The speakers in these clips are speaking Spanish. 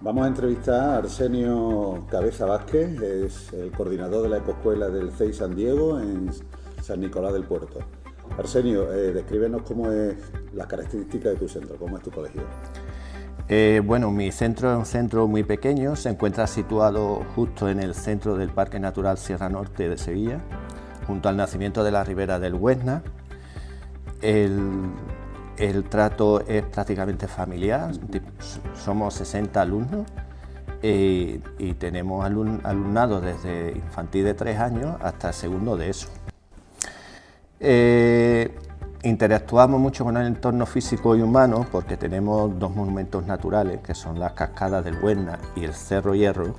Vamos a entrevistar a Arsenio Cabeza Vázquez, es el coordinador de la ecoescuela del CEI San Diego en San Nicolás del Puerto. Arsenio, eh, descríbenos cómo es las características de tu centro, cómo es tu colegio. Eh, bueno, mi centro es un centro muy pequeño, se encuentra situado justo en el centro del Parque Natural Sierra Norte de Sevilla, junto al nacimiento de la ribera del Huesna. El, el trato es prácticamente familiar, somos 60 alumnos eh, y tenemos alumnado desde infantil de 3 años hasta segundo de eso. Eh, interactuamos mucho con el entorno físico y humano porque tenemos dos monumentos naturales que son las cascadas del Huerna y el Cerro Hierro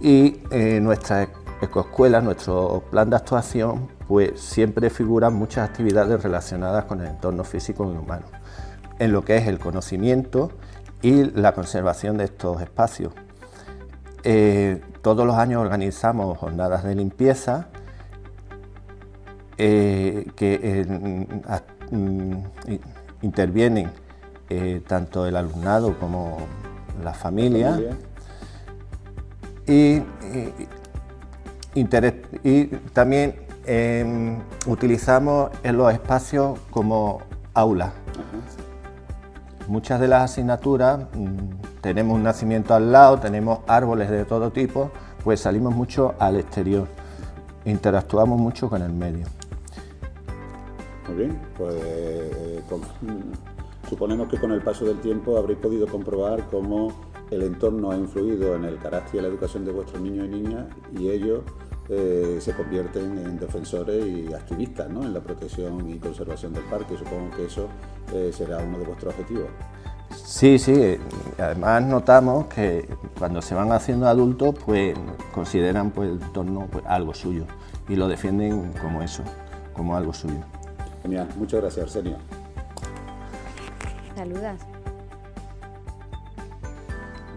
y eh, nuestra ecoescuela, nuestro plan de actuación pues siempre figuran muchas actividades relacionadas con el entorno físico y humano, en lo que es el conocimiento y la conservación de estos espacios. Eh, todos los años organizamos jornadas de limpieza eh, que mm, intervienen eh, tanto el alumnado como la familia. Y, y también Em, utilizamos los espacios como aula. Muchas de las asignaturas mm, tenemos un nacimiento al lado, tenemos árboles de todo tipo, pues salimos mucho al exterior, interactuamos mucho con el medio. Muy bien, pues eh, mm, suponemos que con el paso del tiempo habréis podido comprobar cómo el entorno ha influido en el carácter y la educación de vuestros niños y niñas y ellos eh, se convierten en defensores y activistas en la protección y conservación del parque. Supongo que eso eh, será uno de vuestros objetivos. Sí, sí. Además notamos que cuando se van haciendo adultos, pues consideran pues, el entorno pues, algo suyo y lo defienden como eso, como algo suyo. Genial. Muchas gracias, Arsenio. Saludas.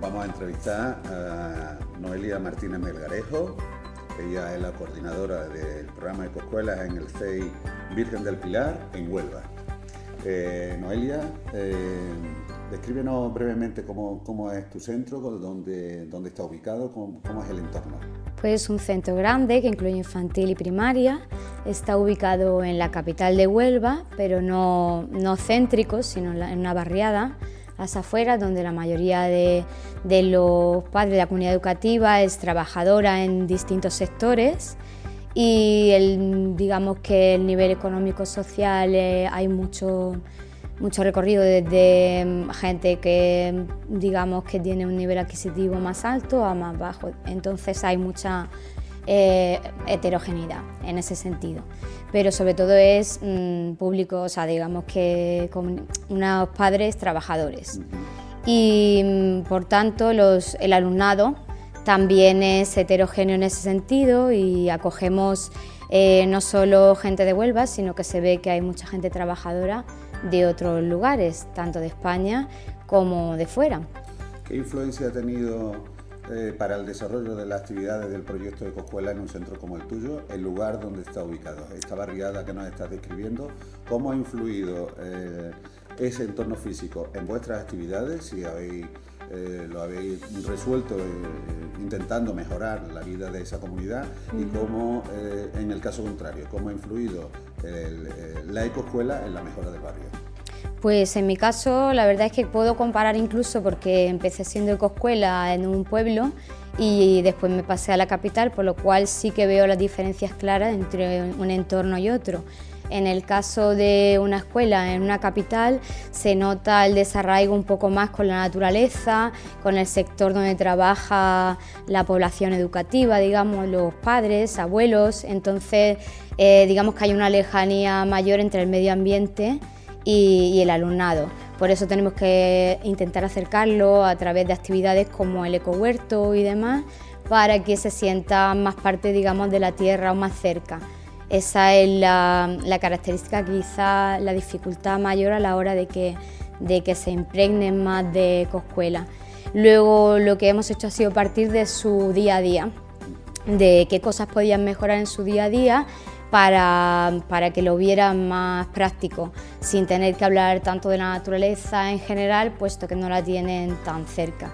Vamos a entrevistar a Noelia Martínez Melgarejo, ella es la coordinadora del programa Ecoescuelas en el CEI Virgen del Pilar, en Huelva. Eh, Noelia, eh, descríbenos brevemente cómo, es tu centro, dónde, dónde está ubicado, cómo, es el entorno. Pues es un centro grande que incluye infantil y primaria. Está ubicado en la capital de Huelva, pero no, no céntrico, sino en una barriada las afueras, donde la mayoría de, los padres de la comunidad educativa es trabajadora en distintos sectores y el, digamos que el nivel económico-social eh, hay mucho, mucho recorrido desde mm, gente que digamos que tiene un nivel adquisitivo más alto a más bajo. Entonces hay mucha eh, heterogeneidad en ese sentido pero sobre todo es mm, público, o sea, digamos que con unos padres trabajadores. Y mm, por tanto el alumnado también es heterogéneo en ese sentido y acogemos eh, no solo gente de Huelva, sino que se ve que hay mucha gente trabajadora de otros lugares, tanto de España como de fuera. ¿Qué influencia ha tenido eh, para el desarrollo de las actividades del proyecto de Ecoescuela en un centro como el tuyo, el lugar donde está ubicado, esta barriada que nos estás describiendo, cómo ha influido eh, ese entorno físico en vuestras actividades, si habéis, eh, lo habéis resuelto intentando mejorar la vida de esa comunidad y cómo, en el caso contrario, cómo ha influido la ecoescuela en la mejora del barrio. Pues en mi caso la verdad es que puedo comparar incluso porque empecé siendo ecoescuela en un pueblo y después me pasé a la capital, por lo cual sí que veo las diferencias claras entre un entorno y otro. En el caso de una escuela en una capital se nota el desarraigo un poco más con la naturaleza, con el sector donde trabaja la población educativa, digamos, los padres, abuelos, entonces eh, digamos que hay una lejanía mayor entre el medio ambiente y, el alumnado. Por eso tenemos que intentar acercarlo a través de actividades como el ecohuerto y demás, para que se sienta más parte, digamos, de la tierra o más cerca. Esa es la, característica, quizá la dificultad mayor a la hora de que, de que se impregnen más de ecoescuela. Luego lo que hemos hecho ha sido partir de su día a día, de qué cosas podían mejorar en su día a día para, para, que lo viera más práctico, sin tener que hablar tanto de la naturaleza en general, puesto que no la tienen tan cerca.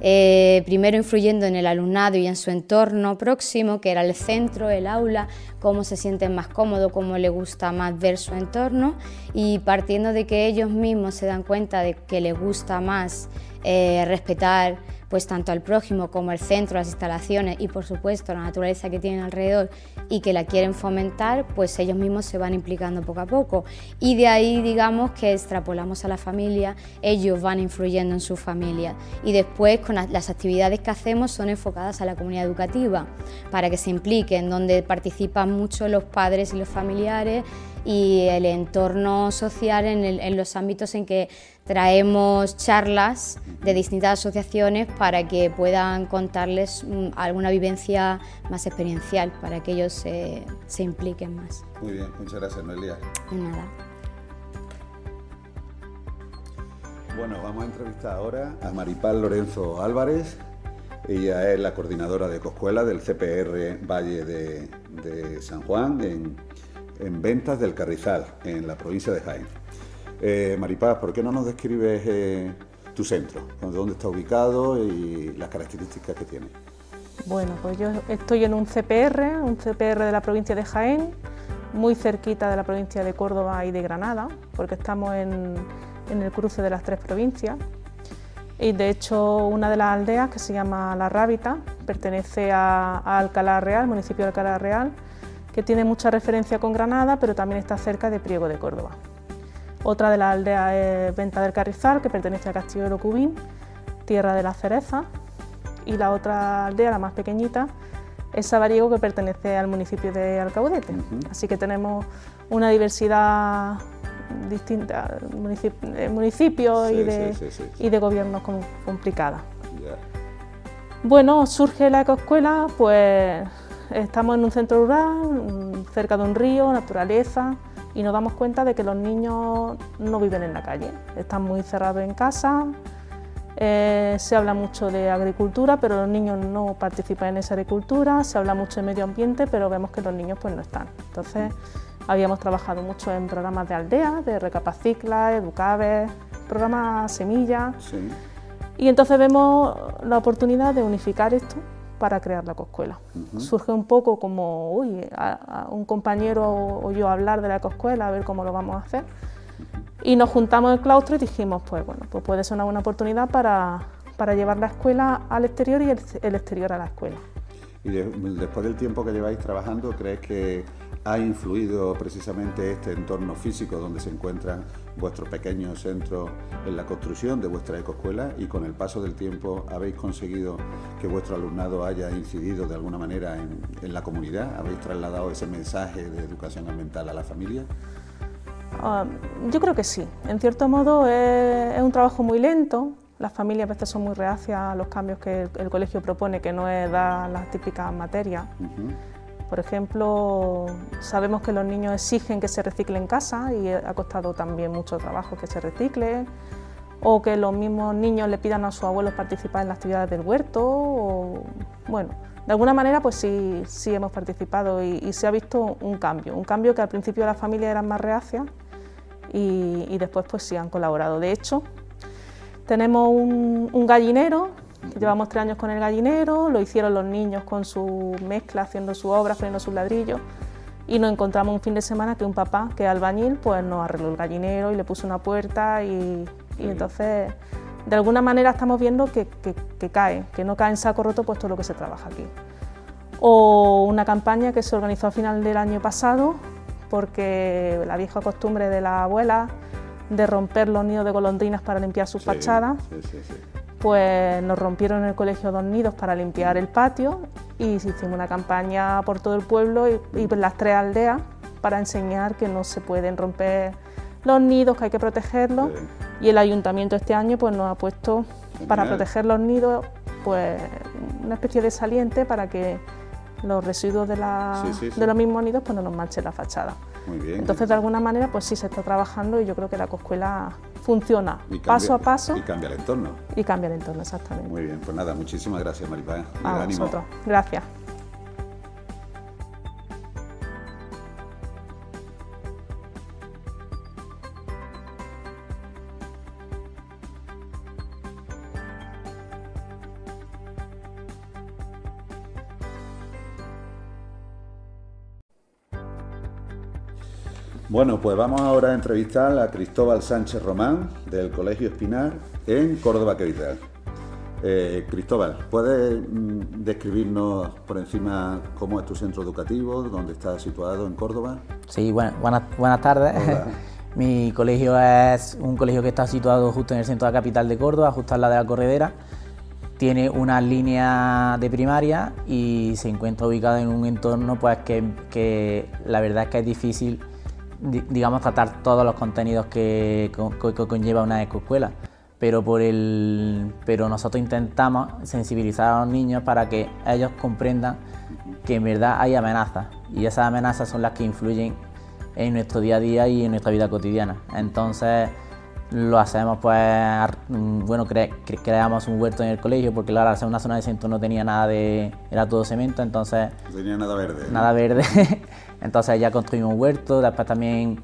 eh, primero influyendo en el alumnado y en su entorno próximo, que era el centro, el aula, cómo se sienten más cómodos, cómo les gusta más ver su entorno y partiendo de que ellos mismos se dan cuenta de que les gusta más eh, respetar pues tanto al prójimo como el centro, las instalaciones y por supuesto la naturaleza que tienen alrededor y que la quieren fomentar, pues ellos mismos se van implicando poco a poco. Y de ahí digamos que extrapolamos a la familia, ellos van influyendo en su familia y después con las actividades que hacemos son enfocadas a la comunidad educativa para que se impliquen, donde participan mucho los padres y los familiares y el entorno social en, los ámbitos en que traemos charlas de distintas asociaciones para que puedan contarles mm, alguna vivencia más experiencial, para que ellos se, se impliquen más. Muy bien, muchas gracias Noelia. De nada. Bueno, vamos a entrevistar ahora a Maripal Lorenzo Álvarez. Ella es la coordinadora de Coscuela del CPR Valle de, de San Juan en en ventas del Carrizal, en la provincia de Jaén. Eh, Maripaz, ¿por qué no nos describes eh, tu centro? ¿Dónde está ubicado y las características que tiene? Bueno, pues yo estoy en un CPR, un CPR de la provincia de Jaén, muy cerquita de la provincia de Córdoba y de Granada, porque estamos en, el cruce de las tres provincias. Y de hecho, una de las aldeas, que se llama La Rábita, pertenece a, a Alcalá Real, municipio de Alcalá Real, que tiene mucha referencia con Granada, pero también está cerca de Priego de Córdoba. Otra de las aldeas es Venta del Carrizal, que pertenece a Castillo de Locubín, Tierra de la Cereza, y la otra aldea, la más pequeñita, es Sabariego, que pertenece al municipio de Alcaudete. Así que tenemos una diversidad distinta, de municipios y, de, y de gobiernos complicada. Bueno, surge la ecoescuela, pues Estamos en un centro rural, cerca de un río, naturaleza, y nos damos cuenta de que los niños no viven en la calle, están muy cerrados en casa. Eh, se habla mucho de agricultura, pero los niños no participan en esa agricultura. Se habla mucho de medio ambiente, pero vemos que los niños pues, no están. Entonces, habíamos trabajado mucho en programas de aldea, de Recapacicla, Educaves, programas Semilla. Y entonces vemos la oportunidad de unificar esto para crear la ecoescuela. Surge un poco como, uy, a, un compañero o, yo hablar de la ecoescuela, a ver cómo lo vamos a hacer. Y nos juntamos en el claustro y dijimos, pues bueno, pues puede ser una buena oportunidad para, para llevar la escuela al exterior y el, exterior a la escuela. Y después del tiempo que lleváis trabajando, ¿crees que ha influido precisamente este entorno físico donde se encuentran vuestro pequeño centro en la construcción de vuestra ecoescuela y con el paso del tiempo habéis conseguido que vuestro alumnado haya incidido de alguna manera en, la comunidad? ¿Habéis trasladado ese mensaje de educación ambiental a la familia? Ah, yo creo que sí. En cierto modo es, un trabajo muy lento. Las familias a veces son muy reacias a los cambios que el, colegio propone, que no es dar las típicas materias. Por ejemplo, sabemos que los niños exigen que se recicle en casa y ha costado también mucho trabajo que se recicle, o que los mismos niños le pidan a sus abuelos participar en las actividades del huerto, bueno, de alguna manera pues sí, sí hemos participado y, se ha visto un cambio, un cambio que al principio las familias eran más reacias y, después pues sí han colaborado. De hecho, tenemos un gallinero Llevamos tres años con el gallinero, lo hicieron los niños con su mezcla, haciendo su obra, poniendo sus ladrillos. Y nos encontramos un fin de semana que un papá, que es albañil, pues nos arregló el gallinero y le puso una puerta y, entonces de alguna manera estamos viendo que, que, cae, que no cae en saco roto puesto lo que se trabaja aquí. O una campaña que se organizó a final del año pasado porque la vieja costumbre de la abuela de romper los nidos de golondrinas para limpiar sus fachadas pues nos rompieron en el colegio dos nidos para limpiar el patio y hicimos una campaña por todo el pueblo y, y las tres aldeas para enseñar que no se pueden romper los nidos, que hay que protegerlos. Y el ayuntamiento este año pues nos ha puesto para proteger los nidos pues una especie de saliente para que los residuos de, de los mismos nidos pues no nos manchen la fachada. Entonces de alguna manera pues sí se está trabajando y yo creo que la coscuela funciona paso a paso. Y cambia el entorno. Y cambia el entorno, exactamente. Muy bien, pues nada, muchísimas gracias Maripá. A vosotros, gracias. Bueno, pues vamos ahora a entrevistar a Cristóbal Sánchez Román del Colegio Espinar en Córdoba Capital. Eh, Cristóbal, ¿puedes mm, describirnos por encima cómo es tu centro educativo, dónde está situado en Córdoba? Sí, buenas, buenas tardes. Mi colegio es un colegio que está situado justo en el centro de la capital de Córdoba, justo al lado de la corredera. Tiene una línea de primaria y se encuentra ubicado en un entorno pues, que, la verdad es que es difícil digamos, tratar todos los contenidos que, conlleva una ecoescuela pero, por el, pero nosotros intentamos sensibilizar a los niños para que ellos comprendan que en verdad hay amenazas y esas amenazas son las que influyen en nuestro día a día y en nuestra vida cotidiana. Entonces lo hacemos pues, bueno, creamos un huerto en el colegio porque claro, ser una zona de centro no tenía nada de, era todo cemento, entonces... No tenía nada verde. Nada verde, entonces ya construimos un huerto, después también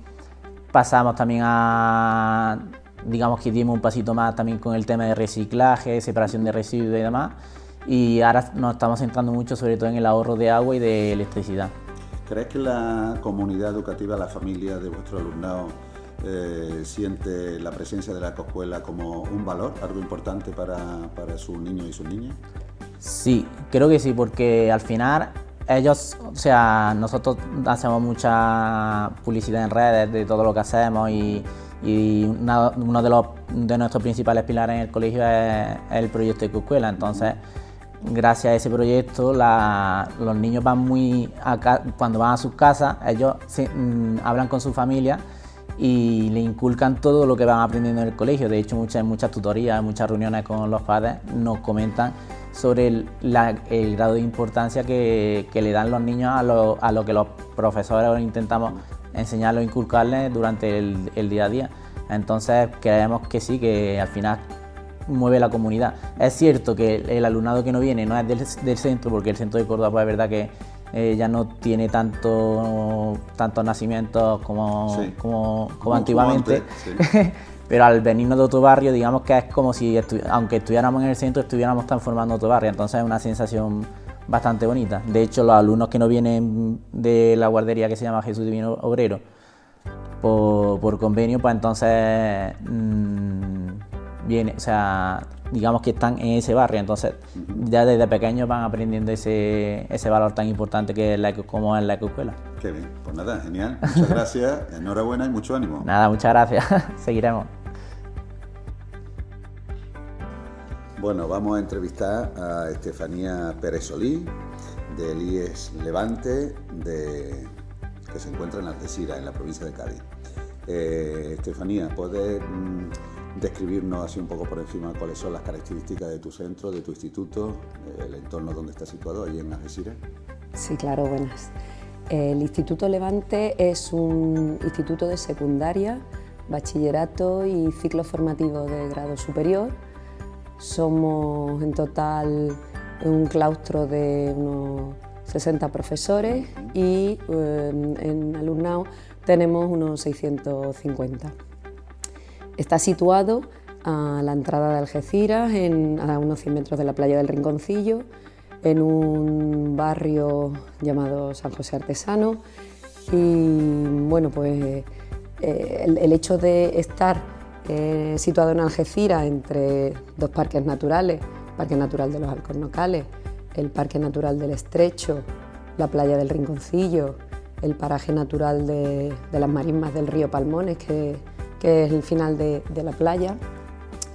pasamos también a digamos que dimos un pasito más también con el tema de reciclaje, separación de residuos y demás. Y ahora nos estamos centrando mucho sobre todo en el ahorro de agua y de electricidad. ¿Crees que la comunidad educativa, la familia de vuestro alumnado, eh, siente la presencia de la escuela como un valor, algo importante para, para sus niños y sus niñas? Sí, creo que sí, porque al final ellos, o sea, nosotros hacemos mucha publicidad en redes de todo lo que hacemos y, uno de, los, de nuestros principales pilares en el colegio es, el proyecto de escuela. Entonces, gracias a ese proyecto, los niños van muy, cuando van a sus casas, ellos mm, hablan con su familia y le inculcan todo lo que van aprendiendo en el colegio. De hecho, muchas, muchas tutorías, muchas reuniones con los padres nos comentan sobre el, grado de importancia que, le dan los niños a lo, a lo que los profesores intentamos enseñarlo, inculcarles durante el, día a día. Entonces creemos que sí, que al final mueve la comunidad. Es cierto que el alumnado que no viene no es del, centro, porque el centro de Córdoba es verdad que eh, ya no tiene tanto, tantos nacimientos como, como, antiguamente. Pero al venirnos de otro barrio, digamos que es como si, aunque estuviéramos en el centro, estuviéramos transformando otro barrio. Entonces es una sensación bastante bonita. De hecho, los alumnos que no vienen de la guardería que se llama Jesús Divino Obrero por, convenio, pues entonces mmm, viene, o sea, digamos que están en ese barrio, entonces ya desde pequeños van aprendiendo ese, ese valor tan importante que es la, como es la escuela. Qué bien, pues nada, genial, muchas gracias, enhorabuena y mucho ánimo. Nada, muchas gracias, seguiremos. Bueno, vamos a entrevistar a Estefanía Pérez Solí, del IES Levante, que se encuentra en Algeciras, en la provincia de Cádiz. Eh, Estefanía, ¿puedes mm, describirnos así un poco por encima cuáles son las características de tu centro, de tu instituto, el entorno donde está situado, allí en Algeciras? Sí, claro, buenas. El Instituto Levante es un instituto de secundaria, bachillerato y ciclo formativo de grado superior somos en total un claustro de unos 60 profesores y em, en alumnado tenemos unos 650. Está situado a la entrada de Algeciras, a unos 100 metros de la playa del Rinconcillo, en un barrio llamado San José Artesano. Y bueno, pues eh, el hecho de estar eh, situado en Algeciras entre dos parques naturales, Parque Natural de los Alcornocales, el Parque Natural del Estrecho, la playa del Rinconcillo, el paraje natural de, las marismas del río Palmones, que, es el final de, la playa,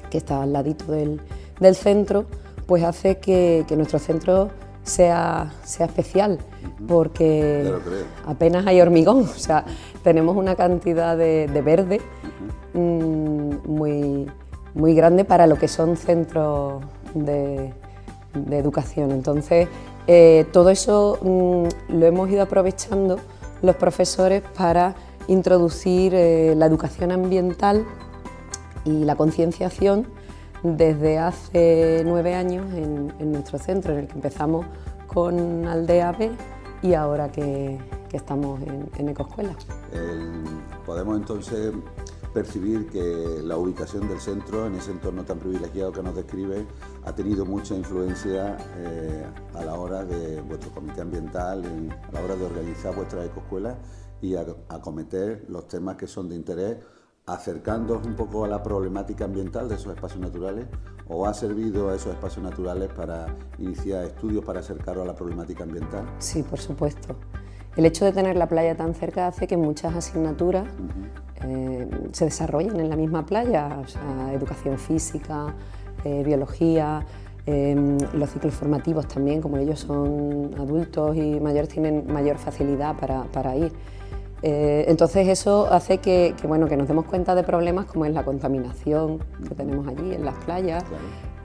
que está al ladito del, centro, pues hace que, nuestro centro sea, sea especial, porque apenas hay hormigón, o sea, tenemos una cantidad de, verde Mm, muy, muy grande para lo que son centros de, educación. Entonces, eh, todo eso mm, lo hemos ido aprovechando los profesores para introducir eh, la educación ambiental y la concienciación desde hace nueve años en, nuestro centro, en el que empezamos con Aldea B y ahora que, estamos en, en podemos entonces percibir que la ubicación del centro en ese entorno tan privilegiado que nos describe ha tenido mucha influencia eh, a la hora de vuestro comité ambiental, a la hora de organizar vuestras ecoescuelas y a acometer los temas que son de interés, acercándoos un poco a la problemática ambiental de esos espacios naturales o ha servido a esos espacios naturales para iniciar estudios para acercaros a la problemática ambiental? Sí, por supuesto. El hecho de tener la playa tan cerca hace que muchas asignaturas eh, se desarrollen en la misma playa, o sea, educación física, eh, biología, em, los ciclos formativos también, como ellos son adultos y mayores, tienen mayor facilidad para, ir. Eh, entonces eso hace que, bueno, que nos demos cuenta de problemas como es la contaminación que tenemos allí en las playas,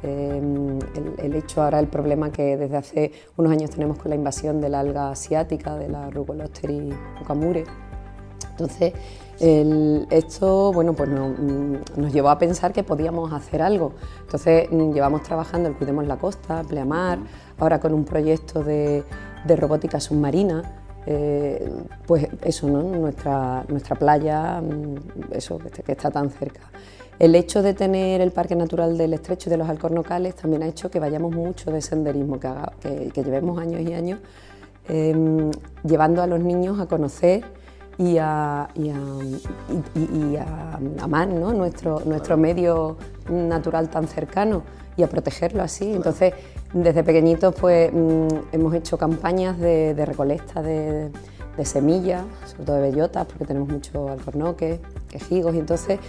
em, el, hecho ahora, el problema que desde hace unos años tenemos con la invasión de la alga asiática, de la Rugolosteri okamure. Entonces, esto bueno, pues mm, nos llevó a pensar que podíamos hacer algo. Entonces mm, llevamos trabajando el Cuidemos la Costa, Pleamar, ahora con un proyecto de, robótica submarina. Eh, pues eso, ¿no? nuestra, nuestra playa, mm, eso que está tan cerca. El hecho de tener el Parque Natural del Estrecho y de los Alcornocales también ha hecho que vayamos mucho de senderismo, que, que, llevemos años y años em, llevando a los niños a conocer y a, y amar nuestro, nuestro medio natural tan cercano y a protegerlo así. Entonces, desde pequeñitos pues, mm, hemos hecho campañas de, recolecta de, semillas, sobre todo de bellotas, porque tenemos mucho alcornoques, quejigos, y entonces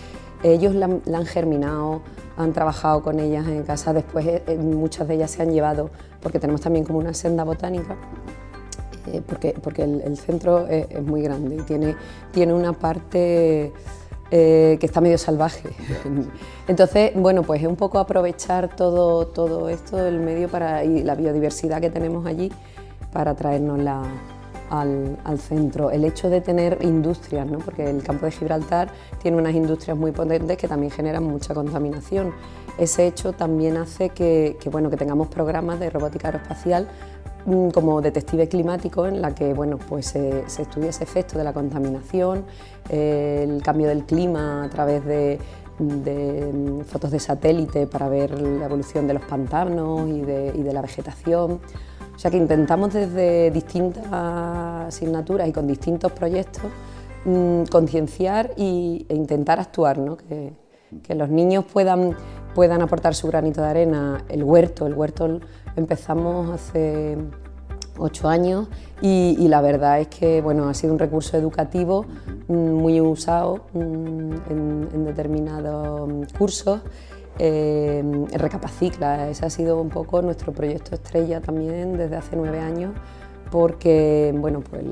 ellos la, han germinado, han trabajado con ellas en casa, después eh, eh, muchas de ellas se han llevado, porque tenemos también como una senda botánica, eh, porque, porque el, centro es, muy grande y tiene, tiene una parte eh, que está medio salvaje. Entonces, bueno, pues es un poco aprovechar todo, todo esto, el medio para, y la biodiversidad que tenemos allí para traernosla al, al, centro. El hecho de tener industrias, ¿no? porque el campo de Gibraltar tiene unas industrias muy potentes que también generan mucha contaminación. Ese hecho también hace que, que bueno, que tengamos programas de robótica aeroespacial como detective climático en la que bueno, pues, se estudia ese efecto de la contaminación, el cambio del clima a través de, mm, fotos de satélite para ver la evolución de los pantanos y de, la vegetación. O sea que intentamos desde distintas asignaturas y con distintos proyectos mm, concienciar e intentar actuar, ¿no? que, que los niños puedan, puedan aportar su granito de arena. El huerto, el huerto Empezamos hace ocho años y, la verdad es que bueno, ha sido un recurso educativo mm, muy usado mm, en, determinados cursos. Eh, Recapacicla, ese ha sido un poco nuestro proyecto estrella también desde hace nueve años porque bueno, pues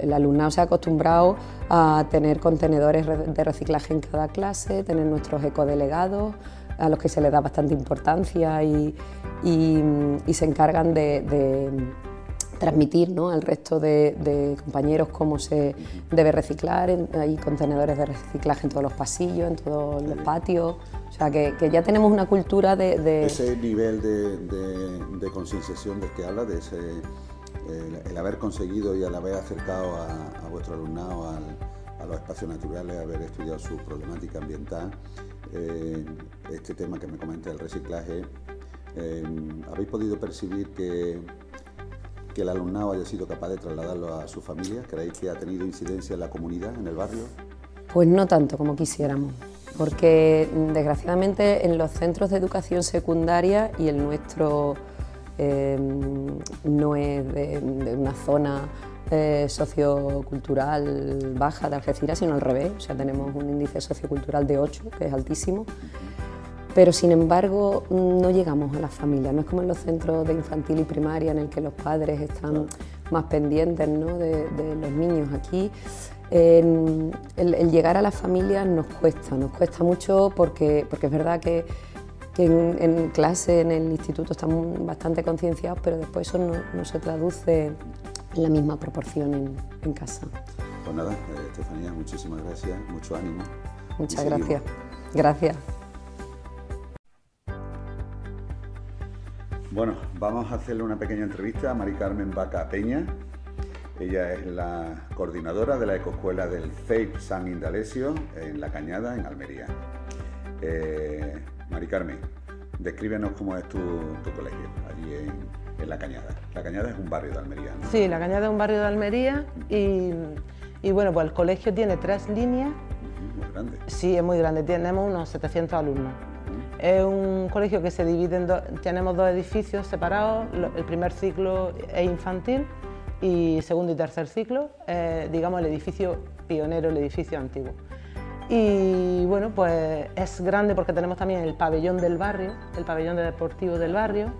el, alumnado se ha acostumbrado a tener contenedores de reciclaje en cada clase, tener nuestros ecodelegados, a los que se les da bastante importancia y, se encargan de, transmitir ¿no? al resto de, compañeros cómo se debe reciclar. Hay contenedores de reciclaje en todos los pasillos, en todos los patios. O sea, que, ya tenemos una cultura de... Ese nivel de, concienciación del que habla, de ese, el, haber conseguido y al haber acercado a, vuestro alumnado a los espacios naturales, haber estudiado su problemática ambiental, eh, este tema que me comenta el reciclaje, eh, ¿habéis podido percibir que, que el alumnado haya sido capaz de trasladarlo a su familia? ¿Creéis que ha tenido incidencia en la comunidad, en el barrio? Pues no tanto como quisiéramos, porque desgraciadamente en los centros de educación secundaria y el nuestro eh, no es de una zona eh, sociocultural baja de Algeciras, sino al revés. O sea, tenemos un índice sociocultural de 8, que es altísimo. Pero sin embargo, no llegamos a las familias. No es como en los centros de infantil y primaria en el que los padres están más pendientes ¿no? de, los niños. Aquí el, llegar a las familias nos cuesta, nos cuesta mucho porque, porque es verdad que, que en, clase, en el instituto, estamos bastante concienciados, pero después eso no, no se traduce en la misma proporción en, casa. Pues nada, eh, Estefanía, muchísimas gracias, mucho ánimo. Muchas gracias. Gracias. Bueno, vamos a hacerle una pequeña entrevista a Mari Carmen Vaca Peña. Ella es la coordinadora de la ecoescuela del CEIP San Indalecio en La Cañada, en Almería. Eh, Mari Carmen, descríbenos cómo es tu, colegio allí en, La Cañada. La Cañada es un barrio de Almería. ¿no? Sí, La Cañada es un barrio de Almería y, y bueno, pues el colegio tiene tres líneas. Muy grande. Sí, es muy grande, tenemos unos 700 alumnos. Es un colegio que se divide en dos, tenemos dos edificios separados, el primer ciclo es infantil y segundo y tercer ciclo, digamos el edificio pionero, el edificio antiguo. Y bueno, pues es grande porque tenemos también el pabellón del barrio, el pabellón deportivo del barrio.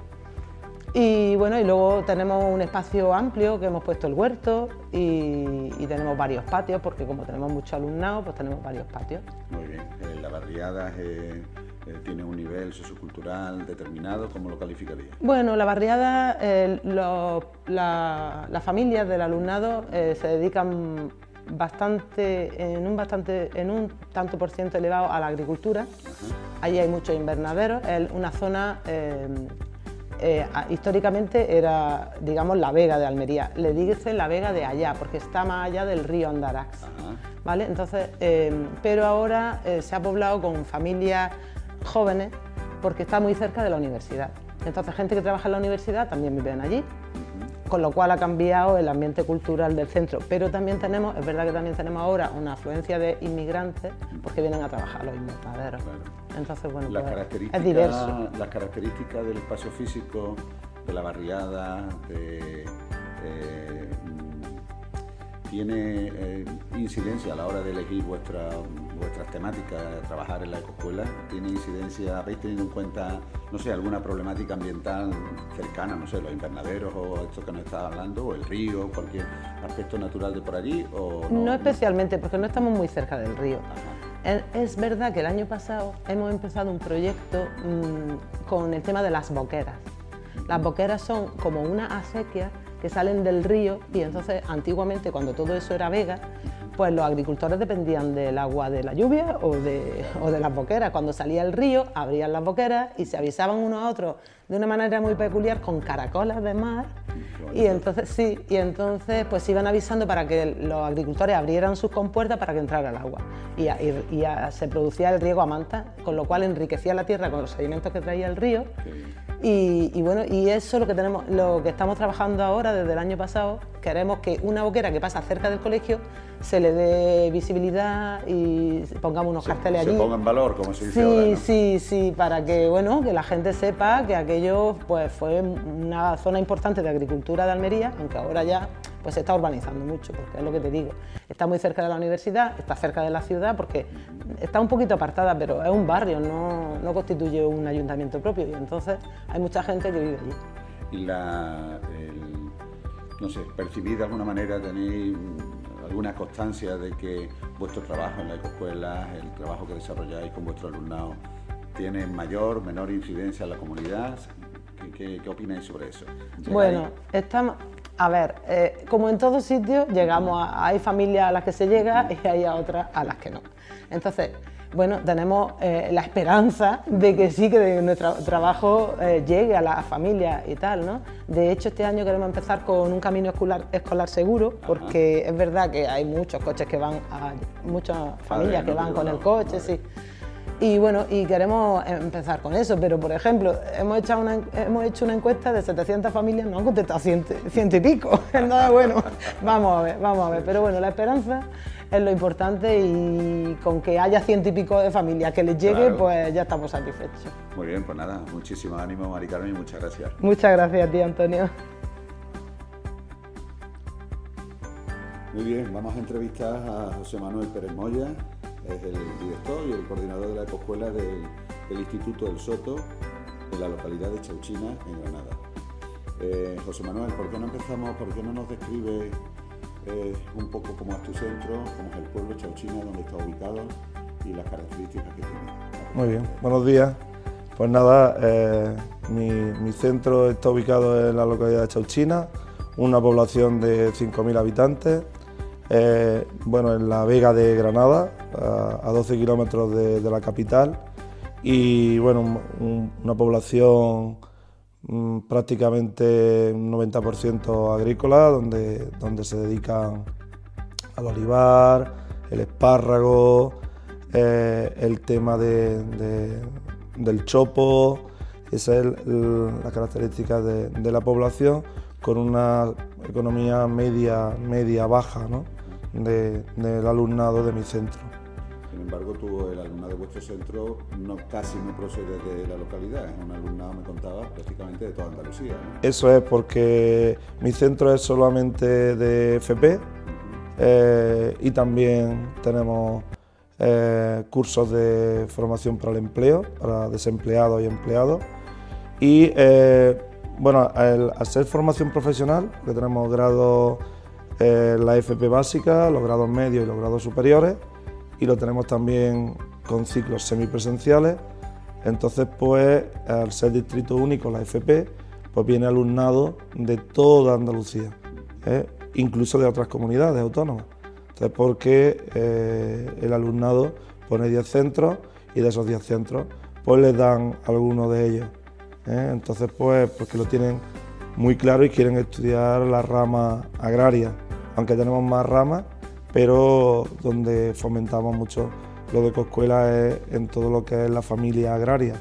Y bueno, y luego tenemos un espacio amplio que hemos puesto el huerto y, tenemos varios patios, porque como tenemos mucho alumnado, pues tenemos varios patios. Muy bien, eh, la barriada eh, eh, tiene un nivel sociocultural determinado, ¿cómo lo calificaría? Bueno, la barriada, las familias del alumnado se dedican bastante, en un, bastante, en un tanto por ciento elevado a la agricultura. Allí hay muchos invernaderos, es una zona eh, eh, históricamente era, digamos, la Vega de Almería. Le dicen la Vega de allá, porque está más allá del río Andarax. ¿vale? Entonces, eh, pero ahora se ha poblado con familias jóvenes porque está muy cerca de la universidad. Entonces, gente que trabaja en la universidad también viven allí con lo cual ha cambiado el ambiente cultural del centro. Pero también tenemos, es verdad que también tenemos ahora una afluencia de inmigrantes porque vienen a trabajar los invernaderos. Entonces, bueno, pues, es diverso. Las características del espacio físico, de la barriada, de, eh, tiene eh, incidencia a la hora de elegir vuestra, vuestras temáticas, trabajar en la ecoescuela? ¿Tiene incidencia, habéis tenido en cuenta, no sé, alguna problemática ambiental cercana, no sé, los invernaderos o esto que nos está hablando, o el río, cualquier aspecto natural de por allí? O no, especialmente, porque no estamos muy cerca del río. Es verdad que el año pasado hemos empezado un proyecto mm, con el tema de las boqueras. Las boqueras son como una acequia que salen del río y entonces antiguamente cuando todo eso era vega, pues los agricultores dependían del agua de la lluvia o de, o de las boqueras. Cuando salía el río, abrían las boqueras y se avisaban unos a otros de una manera muy peculiar con caracolas de mar. Y entonces sí, y entonces pues iban avisando para que los agricultores abrieran sus compuertas para que entrara el agua. Y, se producía el riego a manta, con lo cual enriquecía la tierra con los sedimentos que traía el río. Y, bueno, y eso es lo que tenemos, lo que estamos trabajando ahora desde el año pasado. Queremos que una boquera que pasa cerca del colegio se le dé visibilidad y pongamos unos carteles allí. Se ponga en valor, como se dice sí, ahora, Sí, sí, para que bueno, que la gente sepa que aquello pues fue una zona importante de agricultura de Almería, aunque ahora ya pues se está urbanizando mucho, porque es lo que te digo. Está muy cerca de la universidad, está cerca de la ciudad, porque está un poquito apartada, pero es un barrio, no, no constituye un ayuntamiento propio, y entonces hay mucha gente que vive allí. Y la, no sé, percibir de alguna manera, tenéis alguna constancia de que vuestro trabajo en la ecoescuela, el trabajo que desarrolláis con vuestro alumnado, tiene mayor, menor incidencia en la comunidad. ¿Qué, qué, opináis sobre eso? Bueno, estamos, a ver, eh, como en todos sitios, llegamos a, hay familias a las que se llega y hay a otras a las que no. Entonces, bueno, tenemos eh, la esperanza de que sí, que nuestro trabajo eh, llegue a las familias y tal, ¿no? De hecho, este año queremos empezar con un camino escolar, escolar seguro, porque es verdad que hay muchos coches que van, a, muchas familias que van con el coche, sí. Y bueno, y queremos empezar con eso, pero por ejemplo, hemos hecho una, hemos hecho una encuesta de 700 familias, no han contestado ciento, ciento y pico. Nada bueno, vamos a ver, vamos a ver. Pero bueno, la esperanza es lo importante y con que haya ciento y pico de familias que les llegue, pues ya estamos satisfechos. Muy bien, pues nada, muchísimo ánimo, Mari Carmen, y muchas gracias. Muchas gracias a ti, Antonio. Muy bien, vamos a entrevistar a José Manuel Pérez Moya, es el director y el coordinador de la ecoescuela del, Instituto del Soto en la localidad de Chauchina, en Granada. Eh, José Manuel, ¿por qué no empezamos, por qué no nos describe eh, un poco cómo es tu centro, cómo es el pueblo Chauchina, dónde está ubicado y las características que tiene? Muy bien, buenos días. Pues nada, eh, mi, mi, centro está ubicado en la localidad de Chauchina, una población de 5.000 habitantes, bueno, en la Vega de Granada, a, 12 kilómetros de, la capital, y bueno, una población mm, prácticamente un 90% agrícola, donde, donde se dedican al olivar, el espárrago, eh, el tema del chopo, esa es la característica de, la población con una economía media, media baja del alumnado de mi centro. Sin embargo, tú, el alumnado de vuestro centro no, casi no procede de la localidad, es un alumnado, me contaba, prácticamente de toda Andalucía. Eso es porque mi centro es solamente de FP eh, y también tenemos eh, cursos de formación para el empleo, para desempleados y empleados. Y eh, bueno, al, ser formación profesional, que tenemos grados, la FP básica, los grados medios y los grados superiores, y lo tenemos también con ciclos semipresenciales. Entonces, pues, al ser distrito único, la FP, pues viene alumnado de toda Andalucía, incluso de otras comunidades autónomas. Entonces, porque eh, el alumnado pone 10 centros y de esos 10 centros pues les dan algunos de ellos. ¿eh? Entonces, pues porque lo tienen muy claro y quieren estudiar la rama agraria, aunque tenemos más ramas, pero donde fomentamos mucho lo de Coscuela es en todo lo que es la familia agraria,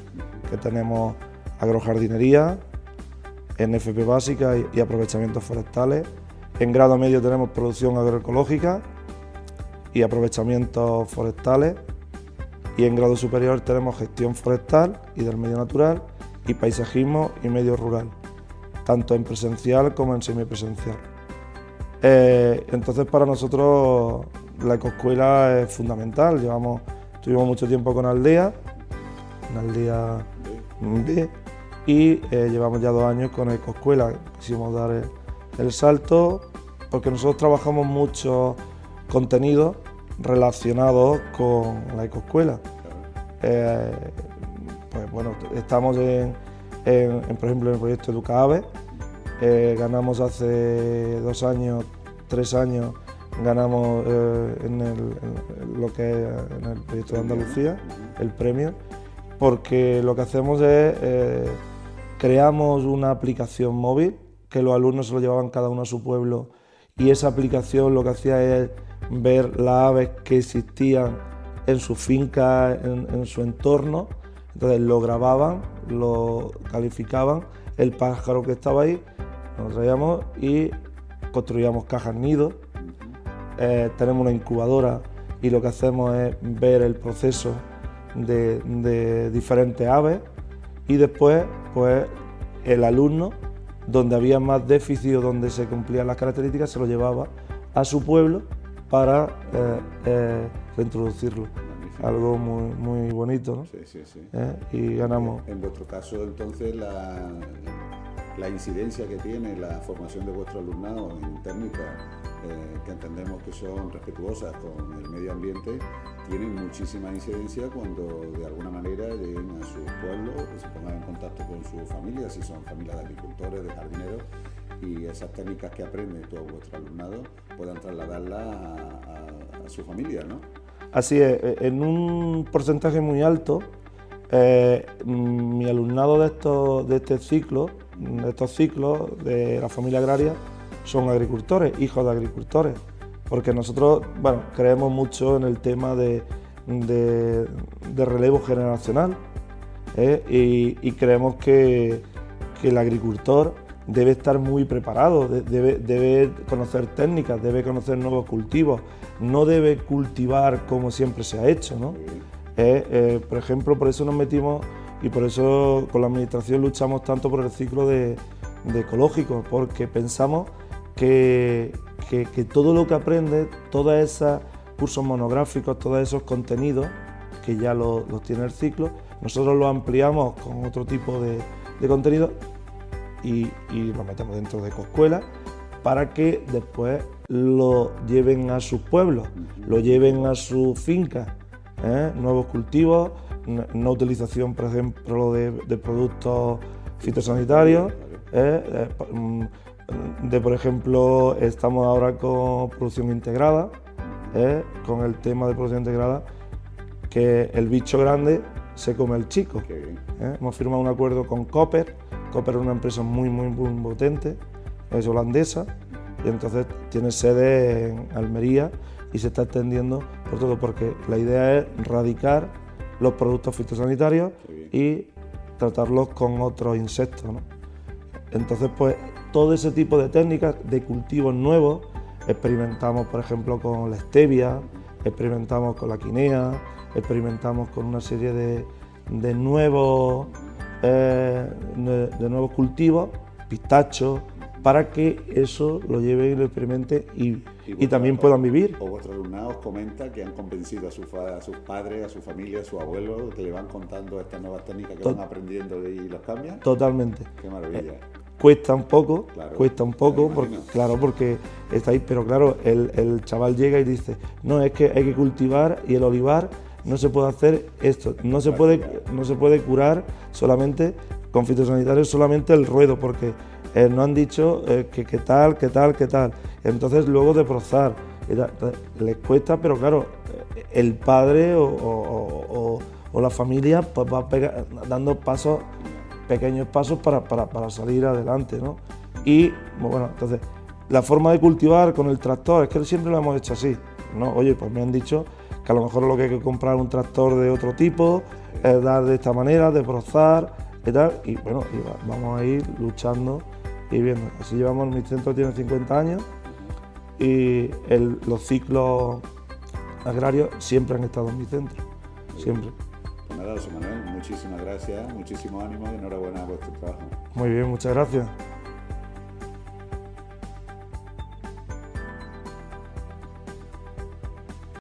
que tenemos agrojardinería, NFP básica y aprovechamientos forestales. En grado medio tenemos producción agroecológica y aprovechamientos forestales y en grado superior tenemos gestión forestal y del medio natural y paisajismo y medio rural, tanto en presencial como en semipresencial. Eh, entonces para nosotros la ecoescuela es fundamental, llevamos, tuvimos mucho tiempo con Aldea, en Aldea B, y eh, llevamos ya dos años con ecoescuela, quisimos dar el, salto porque nosotros trabajamos mucho contenidos relacionados con la ecoescuela. Eh, pues bueno, estamos en, por ejemplo, en el proyecto Educaave, eh, ganamos hace dos años, tres años, ganamos eh, en, lo que es en el proyecto de Andalucía, el premio, porque lo que hacemos es, creamos una aplicación móvil, que los alumnos se lo llevaban cada uno a su pueblo, y esa aplicación lo que hacía es ver las aves que existían en su finca, en, su entorno. Entonces lo grababan, lo calificaban, el pájaro que estaba ahí, lo traíamos y construíamos cajas nidos. Eh, tenemos una incubadora y lo que hacemos es ver el proceso de, de diferentes aves y después pues el alumno donde había más déficit o donde se cumplían las características se lo llevaba a su pueblo para eh, eh, reintroducirlo. Algo muy, muy bonito, ¿no? Sí, sí, sí. ¿Eh? Y ganamos. En vuestro caso, entonces, la, la incidencia que tiene la formación de vuestro alumnado en técnicas que entendemos que son respetuosas con el medio ambiente, tienen muchísima incidencia cuando de alguna manera lleguen a sus pueblos, se pongan en contacto con sus familias, si son familias de agricultores, de jardineros, y esas técnicas que aprende todo vuestro alumnado puedan trasladarlas a, su familia, ¿no? Así es, e, en un porcentaje muy alto, eh, mi alumnado de, estos, de este ciclo, de estos ciclos de la familia agraria, son agricultores, hijos de agricultores, porque nosotros, bueno, creemos mucho en el tema de, relevo generacional ¿eh? y, creemos que, que el agricultor debe estar muy preparado, debe, conocer técnicas, debe conocer nuevos cultivos, no debe cultivar como siempre se ha hecho. ¿no? Eh, eh, por ejemplo, por eso nos metimos y por eso con la administración luchamos tanto por el ciclo de, ecológico, porque pensamos que, todo lo que aprende, todos esos cursos monográficos, todos esos contenidos, que ya los tiene el ciclo, nosotros los ampliamos con otro tipo de, de contenido y, lo metemos dentro de Coscuela para que después lo lleven a sus pueblos, lo lleven a su finca, ¿eh? nuevos cultivos, no utilización, por ejemplo, de, productos fitosanitarios, ¿eh? Eh, mm, de, por ejemplo, estamos ahora con producción integrada, con el tema de producción integrada, que el bicho grande se come el chico. Hemos firmado un acuerdo con Copper, Copper es una empresa muy, muy, muy potente, es holandesa, y entonces tiene sede en Almería y se está extendiendo por todo, porque la idea es radicar los productos fitosanitarios y tratarlos con otros insectos. ¿no? Entonces, pues todo ese tipo de técnicas de cultivos nuevos, experimentamos, por ejemplo, con la stevia, experimentamos con la quinea, experimentamos con una serie de, de nuevos, eh, de, de nuevos cultivos, pistachos, para que eso lo lleven y lo experimenten y, y también puedan vivir. O vuestros alumnados comenta que han convencido a, su a sus padres, a su familia, a sus abuelos, que le van contando estas nuevas técnicas que van aprendiendo y los cambian. Totalmente. Qué maravilla. Cuesta un poco, Claro, cuesta un poco, porque, claro, porque está ahí, pero claro, el, el chaval llega y dice, no, es que hay que cultivar y el olivar no se puede hacer esto, no se puede, no se puede curar solamente con fitosanitarios, solamente el ruedo, porque eh, no han dicho eh, que, que tal, que tal, que tal. Entonces luego de entonces, les cuesta, pero claro, eh, el padre o, o- la familia pues va dando pasos pequeños pasos para, para- para salir adelante, ¿no? Y bueno, entonces, la forma de cultivar con el tractor, es que siempre lo hemos hecho así, ¿no? Oye, pues me han dicho que a lo mejor lo que hay que comprar un tractor de otro tipo, dar de esta manera, de brozar y tal, y bueno, vamos a ir luchando y viendo. Así llevamos, mi centro tiene 50 años y el- los ciclos agrarios siempre han estado en mi centro, siempre. Pues nada, José Manuel, muchísimas gracias, muchísimo ánimo y enhorabuena a vuestro trabajo. Muy bien, muchas gracias.